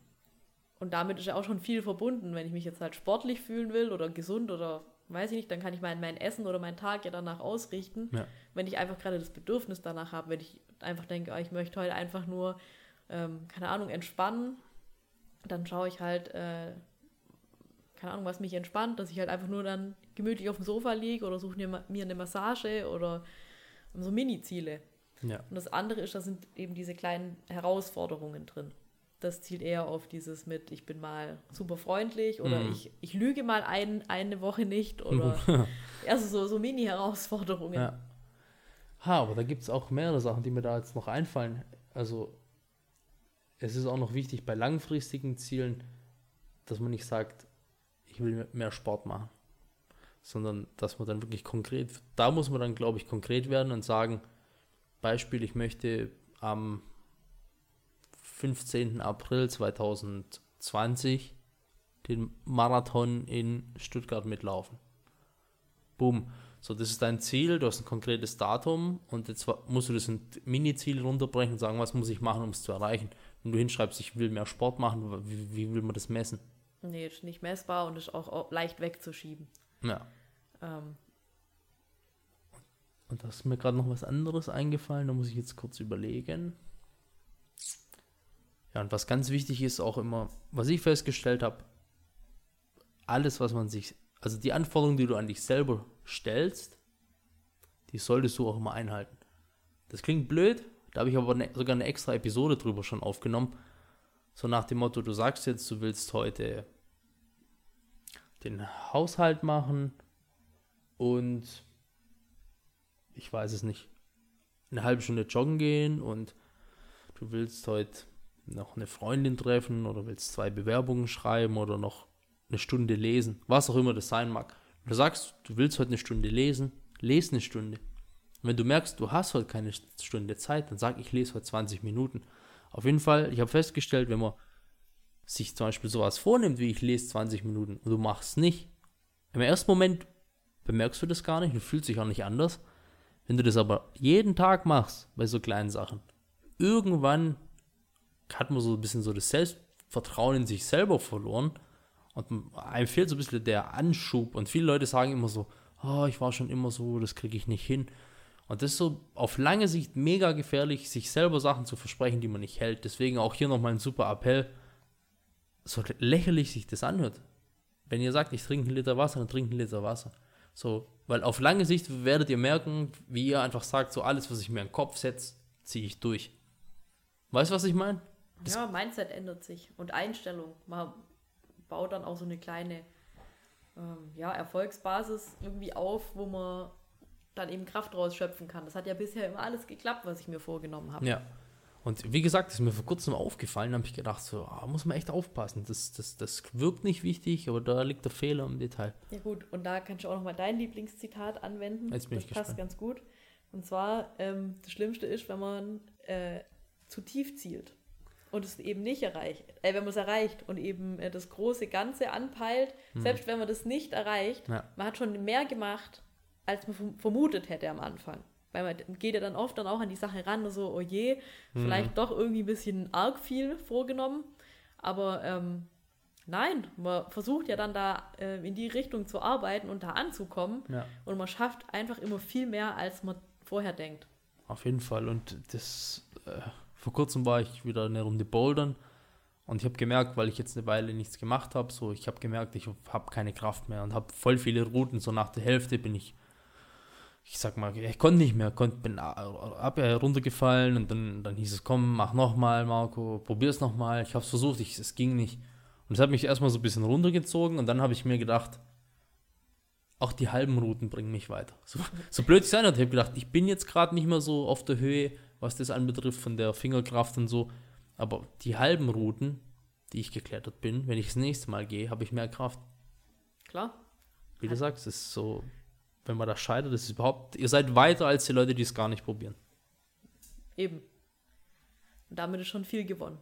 und damit ist ja auch schon viel verbunden. Wenn ich mich jetzt halt sportlich fühlen will oder gesund oder weiß ich nicht, dann kann ich mein, mein Essen oder meinen Tag ja danach ausrichten. Ja. Wenn ich einfach gerade das Bedürfnis danach habe, wenn ich einfach denke, oh, ich möchte heute einfach nur, ähm, keine Ahnung, entspannen, dann schaue ich halt, äh, keine Ahnung, was mich entspannt, dass ich halt einfach nur dann gemütlich auf dem Sofa liege oder suche mir, mir eine Massage oder so Mini-Ziele. Ja. Und das andere ist, da sind eben diese kleinen Herausforderungen drin das zielt eher auf dieses mit, ich bin mal super freundlich oder mm. ich, ich lüge mal ein, eine Woche nicht oder <laughs> also so, so Mini-Herausforderungen. Ja. Ha, aber da gibt es auch mehrere Sachen, die mir da jetzt noch einfallen. Also es ist auch noch wichtig bei langfristigen Zielen, dass man nicht sagt, ich will mehr Sport machen, sondern dass man dann wirklich konkret, da muss man dann, glaube ich, konkret werden und sagen, Beispiel, ich möchte am 15. April 2020 den Marathon in Stuttgart mitlaufen. Boom. So, das ist dein Ziel, du hast ein konkretes Datum und jetzt musst du das in Mini-Ziel runterbrechen und sagen, was muss ich machen, um es zu erreichen. Wenn du hinschreibst, ich will mehr Sport machen, wie, wie will man das messen? Nee, ist nicht messbar und ist auch leicht wegzuschieben. Ja. Ähm. Und da ist mir gerade noch was anderes eingefallen, da muss ich jetzt kurz überlegen. Ja, und was ganz wichtig ist auch immer, was ich festgestellt habe, alles, was man sich, also die Anforderungen, die du an dich selber stellst, die solltest du auch immer einhalten. Das klingt blöd, da habe ich aber ne, sogar eine extra Episode drüber schon aufgenommen. So nach dem Motto, du sagst jetzt, du willst heute den Haushalt machen und ich weiß es nicht, eine halbe Stunde joggen gehen und du willst heute noch eine Freundin treffen oder willst zwei Bewerbungen schreiben oder noch eine Stunde lesen, was auch immer das sein mag. Du sagst, du willst heute eine Stunde lesen, lese eine Stunde. Und wenn du merkst, du hast heute keine Stunde Zeit, dann sag, ich lese heute 20 Minuten. Auf jeden Fall, ich habe festgestellt, wenn man sich zum Beispiel sowas vornimmt, wie ich lese 20 Minuten und du machst es nicht, Im ersten Moment bemerkst du das gar nicht, du fühlst dich auch nicht anders. Wenn du das aber jeden Tag machst, bei so kleinen Sachen, irgendwann hat man so ein bisschen so das Selbstvertrauen in sich selber verloren und einem fehlt so ein bisschen der Anschub und viele Leute sagen immer so, oh, ich war schon immer so, das kriege ich nicht hin. Und das ist so auf lange Sicht mega gefährlich, sich selber Sachen zu versprechen, die man nicht hält. Deswegen auch hier nochmal ein super Appell, so lächerlich sich das anhört. Wenn ihr sagt, ich trinke einen Liter Wasser, dann trinke einen Liter Wasser. So, weil auf lange Sicht werdet ihr merken, wie ihr einfach sagt, so alles, was ich mir in den Kopf setze, ziehe ich durch. Weißt du, was ich meine? Ja, Mindset ändert sich und Einstellung. Man baut dann auch so eine kleine ähm, ja, Erfolgsbasis irgendwie auf, wo man dann eben Kraft rausschöpfen kann. Das hat ja bisher immer alles geklappt, was ich mir vorgenommen habe. Ja. Und wie gesagt, das ist mir vor kurzem aufgefallen, habe ich gedacht, so, oh, muss man echt aufpassen. Das, das, das wirkt nicht wichtig, aber da liegt der Fehler im Detail. Ja gut, und da kannst du auch nochmal dein Lieblingszitat anwenden. Jetzt bin das ich passt gespannt. ganz gut. Und zwar, ähm, das Schlimmste ist, wenn man äh, zu tief zielt und es eben nicht erreicht. Äh, wenn man es erreicht und eben äh, das große Ganze anpeilt, selbst wenn man das nicht erreicht, Ja. man hat schon mehr gemacht, als man verm- vermutet hätte am Anfang. Weil man geht ja dann oft dann auch an die Sache ran, so, oh je, vielleicht doch irgendwie ein bisschen arg viel vorgenommen. Aber ähm, nein, man versucht ja dann da äh, in die Richtung zu arbeiten und da anzukommen. Ja. Und man schafft einfach immer viel mehr, als man vorher denkt. Auf jeden Fall. Und das, äh, vor kurzem war ich wieder eine Runde bouldern und ich habe gemerkt, weil ich jetzt eine Weile nichts gemacht habe, so ich habe gemerkt, ich habe keine Kraft mehr und habe voll viele Routen. So nach der Hälfte bin ich, ich sag mal, ich konnte nicht mehr, konnte, bin a- ab, äh, runtergefallen und dann, dann hieß es, komm, mach nochmal, Marco, probier's nochmal. Ich habe es versucht, ich, es ging nicht. Und es hat mich erstmal so ein bisschen runtergezogen und dann habe ich mir gedacht, auch die halben Routen bringen mich weiter. So, so blöd es sein hat, ich habe gedacht, ich bin jetzt gerade nicht mehr so auf der Höhe, was das anbetrifft, von der Fingerkraft und so. Aber die halben Routen, die ich geklettert bin, wenn ich das nächste Mal gehe, habe ich mehr Kraft. Klar. Wie du sagst, es ist so, wenn man da scheitert, ist es überhaupt, ihr seid weiter als die Leute, die es gar nicht probieren. Eben. Und damit ist schon viel gewonnen.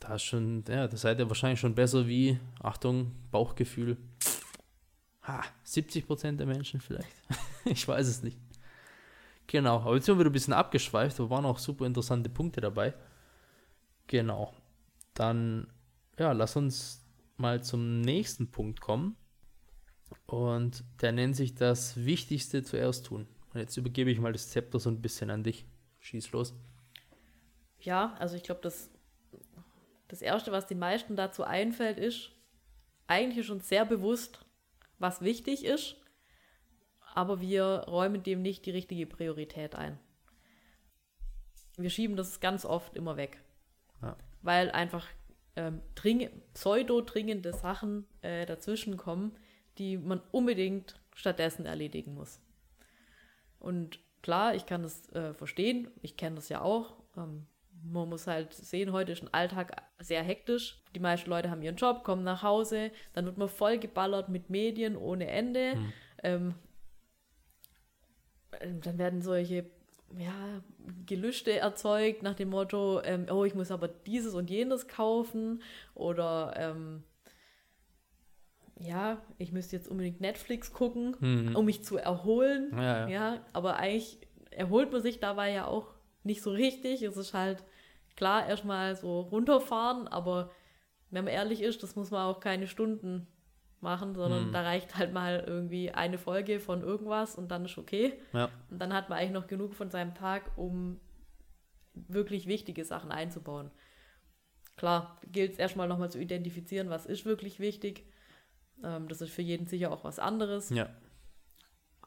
Da ist schon, ja, da seid ihr wahrscheinlich schon besser wie, Achtung, Bauchgefühl. Ha, 70 Prozent der Menschen vielleicht. <laughs> ich weiß es nicht. Genau, aber jetzt sind wir wieder ein bisschen abgeschweift, da waren auch super interessante Punkte dabei. Genau. Dann, ja, lass uns mal zum nächsten Punkt kommen. Und der nennt sich das Wichtigste zuerst tun. Und jetzt übergebe ich mal das Zepter so ein bisschen an dich. Schieß los. Ja, also ich glaube, das, das Erste, was den meisten dazu einfällt, ist eigentlich schon sehr bewusst, was wichtig ist, aber wir räumen dem nicht die richtige Priorität ein. Wir schieben das ganz oft immer weg, Ja. weil einfach ähm, dring pseudo-dringende Sachen äh, dazwischen kommen, die man unbedingt stattdessen erledigen muss. Und klar, ich kann das äh, verstehen, ich kenne das ja auch. Ähm, man muss halt sehen, heute ist ein Alltag sehr hektisch. Die meisten Leute haben ihren Job, kommen nach Hause, dann wird man voll geballert mit Medien ohne Ende. Ähm, ähm, dann werden solche ja, Gelüste erzeugt nach dem Motto, ähm, oh, ich muss aber dieses und jenes kaufen oder ähm, ja, ich müsste jetzt unbedingt Netflix gucken, Mhm. um mich zu erholen. Ja, ja. Ja, aber eigentlich erholt man sich dabei ja auch nicht so richtig. Es ist halt klar erstmal so runterfahren, aber wenn man ehrlich ist, das muss man auch keine Stunden machen, sondern Hm. da reicht halt mal irgendwie eine Folge von irgendwas und dann ist okay. Ja. Und dann hat man eigentlich noch genug von seinem Tag, um wirklich wichtige Sachen einzubauen. Klar, gilt es erstmal nochmal zu identifizieren, was ist wirklich wichtig. Ähm, das ist für jeden sicher auch was anderes. Ja.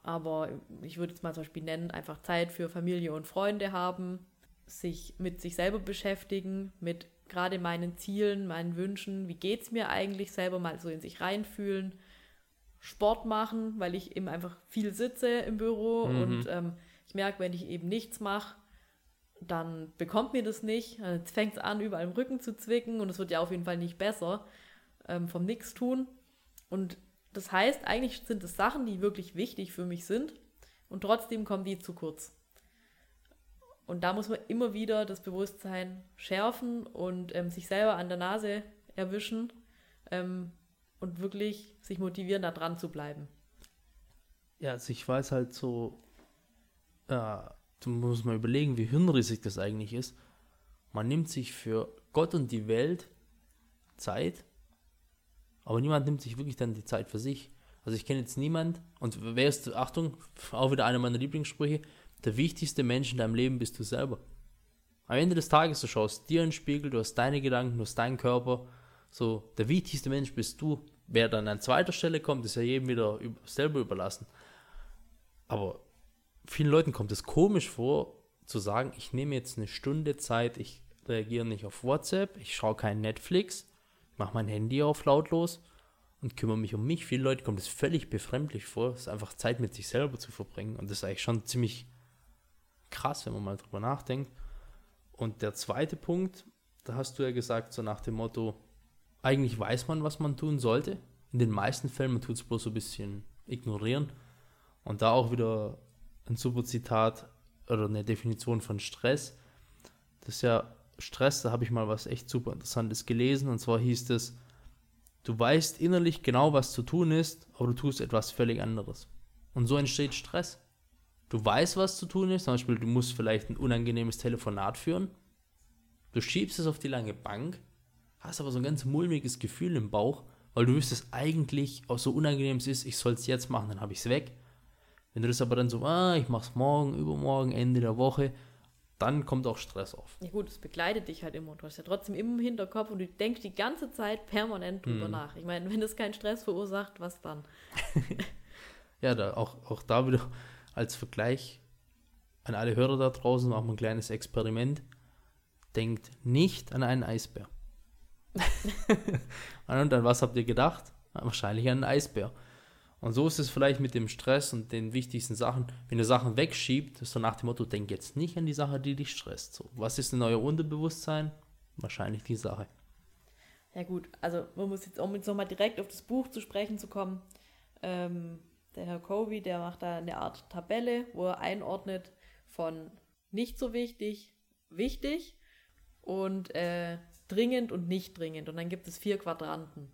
Aber ich würde jetzt mal zum Beispiel nennen, einfach Zeit für Familie und Freunde haben, sich mit sich selber beschäftigen, mit gerade meinen Zielen, meinen Wünschen, wie geht es mir eigentlich selber mal so in sich reinfühlen, Sport machen, weil ich eben einfach viel sitze im Büro Mhm. und ähm, ich merke, wenn ich eben nichts mache, dann bekommt mir das nicht. Dann fängt es an, überall im Rücken zu zwicken und es wird ja auf jeden Fall nicht besser ähm, vom Nichtstun. Und das heißt, eigentlich sind es Sachen, die wirklich wichtig für mich sind und trotzdem kommen die zu kurz. Und da muss man immer wieder das Bewusstsein schärfen und ähm, sich selber an der Nase erwischen ähm, und wirklich sich motivieren, da dran zu bleiben. Ja, also ich weiß halt so, äh, du musst mal überlegen, wie hirnrissig das eigentlich ist. Man nimmt sich für Gott und die Welt Zeit, aber niemand nimmt sich wirklich dann die Zeit für sich. Also ich kenne jetzt niemand, und wer ist, Achtung, auch wieder einer meiner Lieblingssprüche, der wichtigste Mensch in deinem Leben bist du selber. Am Ende des Tages, du schaust dir in den Spiegel, du hast deine Gedanken, du hast deinen Körper. So, der wichtigste Mensch bist du. Wer dann an zweiter Stelle kommt, ist ja jedem wieder selber überlassen. Aber vielen Leuten kommt es komisch vor, zu sagen, ich nehme jetzt eine Stunde Zeit, ich reagiere nicht auf WhatsApp, ich schaue kein Netflix, mache mein Handy auf lautlos und kümmere mich um mich. Viele Leute kommt es völlig befremdlich vor, es ist einfach Zeit mit sich selber zu verbringen. Und das ist eigentlich schon ziemlich krass, wenn man mal drüber nachdenkt. Und der zweite Punkt, da hast du ja gesagt, so nach dem Motto, eigentlich weiß man, was man tun sollte. In den meisten Fällen, man tut es bloß so ein bisschen ignorieren. Und da auch wieder ein super Zitat oder eine Definition von Stress. Das ist ja Stress, da habe ich mal was echt super Interessantes gelesen. Und zwar hieß es, du weißt innerlich genau, was zu tun ist, aber du tust etwas völlig anderes. Und so entsteht Stress. Du weißt, was zu tun ist. Zum Beispiel, du musst vielleicht ein unangenehmes Telefonat führen. Du schiebst es auf die lange Bank, hast aber so ein ganz mulmiges Gefühl im Bauch, weil du wüsstest eigentlich, auch so unangenehm es ist, ich soll es jetzt machen, dann habe ich es weg. Wenn du das aber dann so, ah, ich mach's morgen, übermorgen, Ende der Woche, dann kommt auch Stress auf. Ja gut, es begleitet dich halt immer. Du hast ja trotzdem im Hinterkopf und du denkst die ganze Zeit permanent drüber hm. nach. Ich meine, wenn das keinen Stress verursacht, was dann? <laughs> ja, da, auch, auch da wieder als Vergleich an alle Hörer da draußen, machen wir ein kleines Experiment. Denkt nicht an einen Eisbär. <laughs> <laughs> und an was habt ihr gedacht? Wahrscheinlich an einen Eisbär. Und so ist es vielleicht mit dem Stress und den wichtigsten Sachen. Wenn ihr Sachen wegschiebt, ist so nach dem Motto, denk jetzt nicht an die Sache, die dich stresst. So, was ist in euer Unterbewusstsein? Wahrscheinlich die Sache. Ja gut, also man muss jetzt, um jetzt nochmal direkt auf das Buch zu sprechen zu kommen, ähm, der Herr Covey, der macht da eine Art Tabelle, wo er einordnet von nicht so wichtig, wichtig und äh, dringend und nicht dringend. Und dann gibt es vier Quadranten.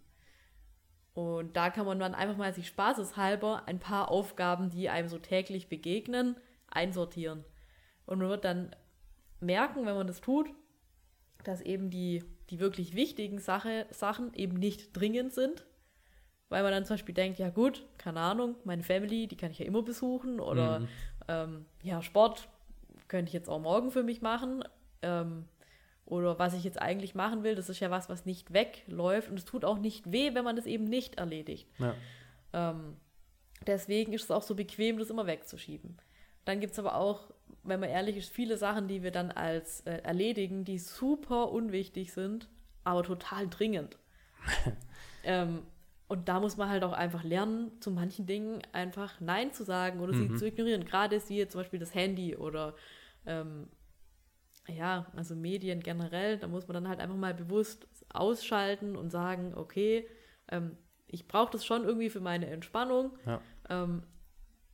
Und da kann man dann einfach mal sich spaßeshalber ein paar Aufgaben, die einem so täglich begegnen, einsortieren. Und man wird dann merken, wenn man das tut, dass eben die, die wirklich wichtigen Sache, Sachen eben nicht dringend sind, weil man dann zum Beispiel denkt, ja gut, keine Ahnung, meine Family, die kann ich ja immer besuchen oder mhm. ähm, ja, Sport könnte ich jetzt auch morgen für mich machen ähm, oder was ich jetzt eigentlich machen will, das ist ja was, was nicht wegläuft und es tut auch nicht weh, wenn man das eben nicht erledigt. Ja. Ähm, deswegen ist es auch so bequem, das immer wegzuschieben. Dann gibt es aber auch, wenn man ehrlich ist, viele Sachen, die wir dann als äh, erledigen, die super unwichtig sind, aber total dringend. <laughs> ähm, und da muss man halt auch einfach lernen, zu manchen Dingen einfach Nein zu sagen oder mhm. sie zu ignorieren. Gerade ist wie zum Beispiel das Handy oder ähm, ja, also Medien generell, da muss man dann halt einfach mal bewusst ausschalten und sagen, okay, ähm, ich brauche das schon irgendwie für meine Entspannung, ja. ähm,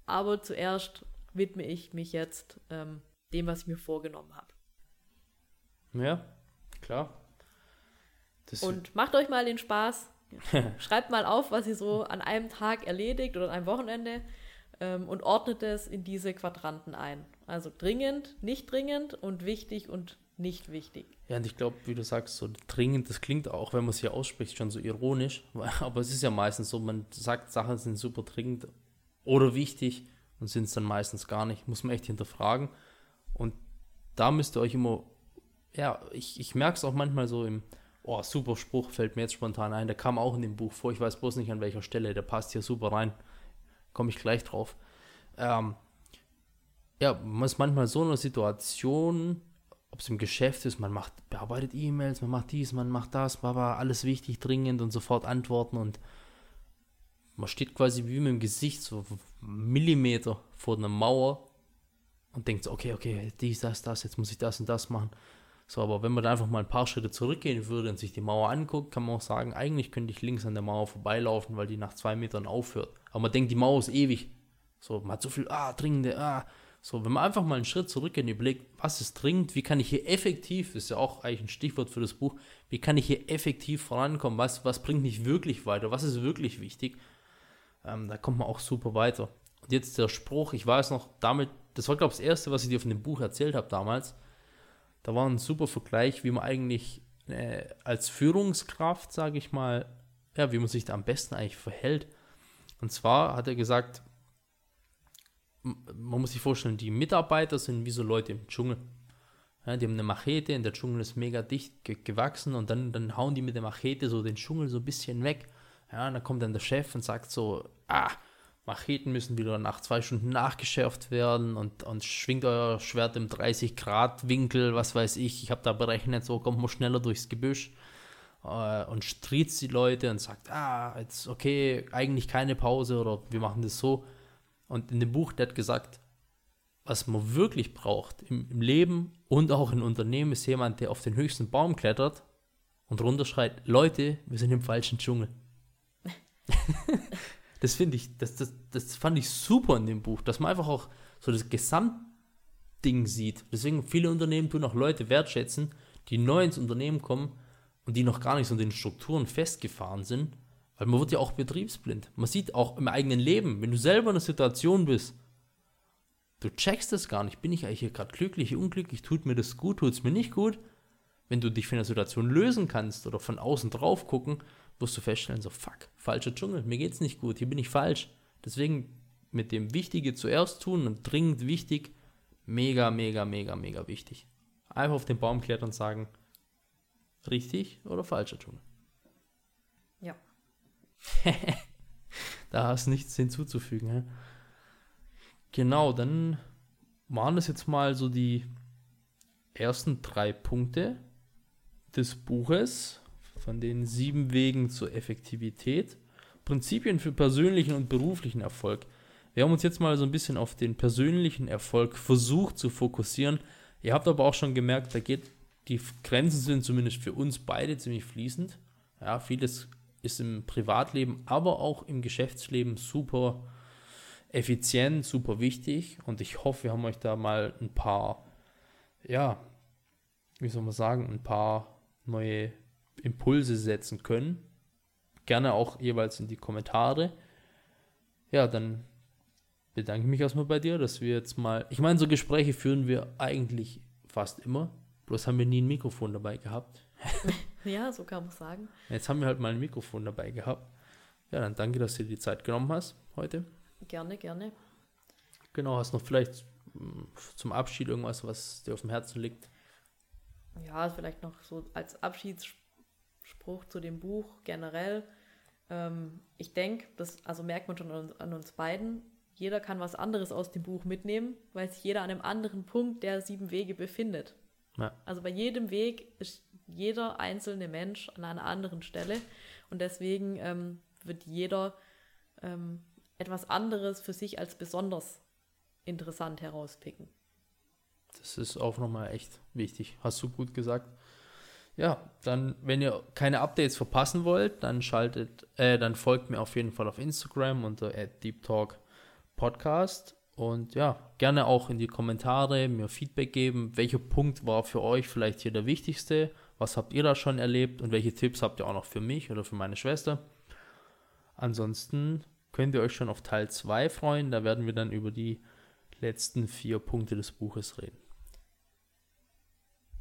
aber zuerst widme ich mich jetzt ähm, dem, was ich mir vorgenommen habe. Ja, klar. Das und macht euch mal den Spaß, <laughs> Schreibt mal auf, was ihr so an einem Tag erledigt oder an einem Wochenende ähm, und ordnet es in diese Quadranten ein. Also dringend, nicht dringend und wichtig und nicht wichtig. Ja, und ich glaube, wie du sagst, so dringend, das klingt auch, wenn man es hier ausspricht, schon so ironisch, <laughs> aber es ist ja meistens so, man sagt, Sachen sind super dringend oder wichtig und sind es dann meistens gar nicht. Muss man echt hinterfragen. Und da müsst ihr euch immer, ja, ich, ich merke es auch manchmal so im, Oh, super Spruch, fällt mir jetzt spontan ein. Der kam auch in dem Buch vor. Ich weiß bloß nicht an welcher Stelle. Der passt hier super rein. Komme ich gleich drauf. Ähm, ja, man ist manchmal so in einer Situation, ob es im Geschäft ist, man macht, bearbeitet E-Mails, man macht dies, man macht das, aber alles wichtig, dringend und sofort antworten und man steht quasi wie mit dem Gesicht so Millimeter vor einer Mauer und denkt so, okay, okay, dies, das, das, jetzt muss ich das und das machen. So, aber wenn man da einfach mal ein paar Schritte zurückgehen würde und sich die Mauer anguckt, kann man auch sagen, eigentlich könnte ich links an der Mauer vorbeilaufen, weil die nach zwei Metern aufhört. Aber man denkt, die Mauer ist ewig. So, man hat so viel, ah, dringende, ah. So, wenn man einfach mal einen Schritt zurückgeht und überlegt, was ist dringend, wie kann ich hier effektiv, ist ja auch eigentlich ein Stichwort für das Buch, wie kann ich hier effektiv vorankommen, was, was bringt mich wirklich weiter, was ist wirklich wichtig, ähm, da kommt man auch super weiter. Und jetzt der Spruch, ich weiß noch, damit, das war, glaube ich, das Erste, was ich dir von dem Buch erzählt habe damals. Da war ein super Vergleich, wie man eigentlich äh, als Führungskraft, sage ich mal, ja, wie man sich da am besten eigentlich verhält. Und zwar hat er gesagt, man muss sich vorstellen, die Mitarbeiter sind wie so Leute im Dschungel. Ja, die haben eine Machete, und der Dschungel ist mega dicht ge gewachsen und dann, dann hauen die mit der Machete so den Dschungel so ein bisschen weg. Ja, und dann kommt dann der Chef und sagt so, ah, Macheten müssen wieder nach zwei Stunden nachgeschärft werden und, und schwingt euer Schwert im 30-Grad-Winkel, was weiß ich. Ich habe da berechnet, so kommt man schneller durchs Gebüsch äh, und striezt die Leute und sagt, ah, jetzt okay, eigentlich keine Pause oder wir machen das so. Und in dem Buch, der hat gesagt, was man wirklich braucht im, im Leben und auch in Unternehmen, ist jemand, der auf den höchsten Baum klettert und runterschreit, Leute, wir sind im falschen Dschungel. <laughs> das finde ich, das, das, das fand ich super in dem Buch, dass man einfach auch so das Gesamtding sieht. Deswegen viele Unternehmen tun auch Leute wertschätzen, die neu ins Unternehmen kommen und die noch gar nicht so in den Strukturen festgefahren sind, weil man wird ja auch betriebsblind. Man sieht auch im eigenen Leben, wenn du selber in einer Situation bist, du checkst das gar nicht, bin ich eigentlich hier gerade glücklich, unglücklich, tut mir das gut, tut es mir nicht gut. Wenn du dich von einer Situation lösen kannst oder von außen drauf gucken, wirst du feststellen, so fuck, falscher Dschungel, mir geht's nicht gut, hier bin ich falsch. Deswegen mit dem Wichtige zuerst tun und dringend wichtig, mega, mega, mega, mega wichtig. Einfach auf den Baum klettern und sagen, richtig oder falscher Dschungel. <laughs> Da hast du nichts hinzuzufügen. Hä? Genau, dann waren das jetzt mal so die ersten drei Punkte des Buches von den sieben Wegen zur Effektivität. Prinzipien für persönlichen und beruflichen Erfolg. Wir haben uns jetzt mal so ein bisschen auf den persönlichen Erfolg versucht zu fokussieren. Ihr habt aber auch schon gemerkt, da geht die Grenzen sind zumindest für uns beide ziemlich fließend. Ja, vieles ist im Privatleben, aber auch im Geschäftsleben super effizient, super wichtig. Und ich hoffe, wir haben euch da mal ein paar, ja, wie soll man sagen, ein paar neue Impulse setzen können. Gerne auch jeweils in die Kommentare. Ja, dann bedanke ich mich erstmal bei dir, dass wir jetzt mal. Ich meine, so Gespräche führen wir eigentlich fast immer. Bloß haben wir nie ein Mikrofon dabei gehabt. <laughs> <laughs> ja, so kann man sagen. Jetzt haben wir halt mal ein Mikrofon dabei gehabt. Ja, dann danke, dass du dir die Zeit genommen hast heute. Gerne, gerne. Genau, hast noch vielleicht hm, zum Abschied irgendwas, was dir auf dem Herzen liegt? Ja, vielleicht noch so als Abschiedsspruch zu dem Buch generell. Ähm, ich denke, das also merkt man schon an, an uns beiden, jeder kann was anderes aus dem Buch mitnehmen, weil sich jeder an einem anderen Punkt der sieben Wege befindet. Ja. Also bei jedem Weg ist jeder einzelne Mensch an einer anderen Stelle und deswegen ähm, wird jeder ähm, etwas anderes für sich als besonders interessant herauspicken. Das ist auch nochmal echt wichtig. Hast du gut gesagt. Ja, dann, wenn ihr keine Updates verpassen wollt, dann schaltet, äh, dann folgt mir auf jeden Fall auf Instagram unter @deeptalk_podcast und ja, gerne auch in die Kommentare mir Feedback geben, welcher Punkt war für euch vielleicht hier der wichtigste, was habt ihr da schon erlebt und welche Tipps habt ihr auch noch für mich oder für meine Schwester. Ansonsten könnt ihr euch schon auf Teil 2 freuen, da werden wir dann über die letzten vier Punkte des Buches reden.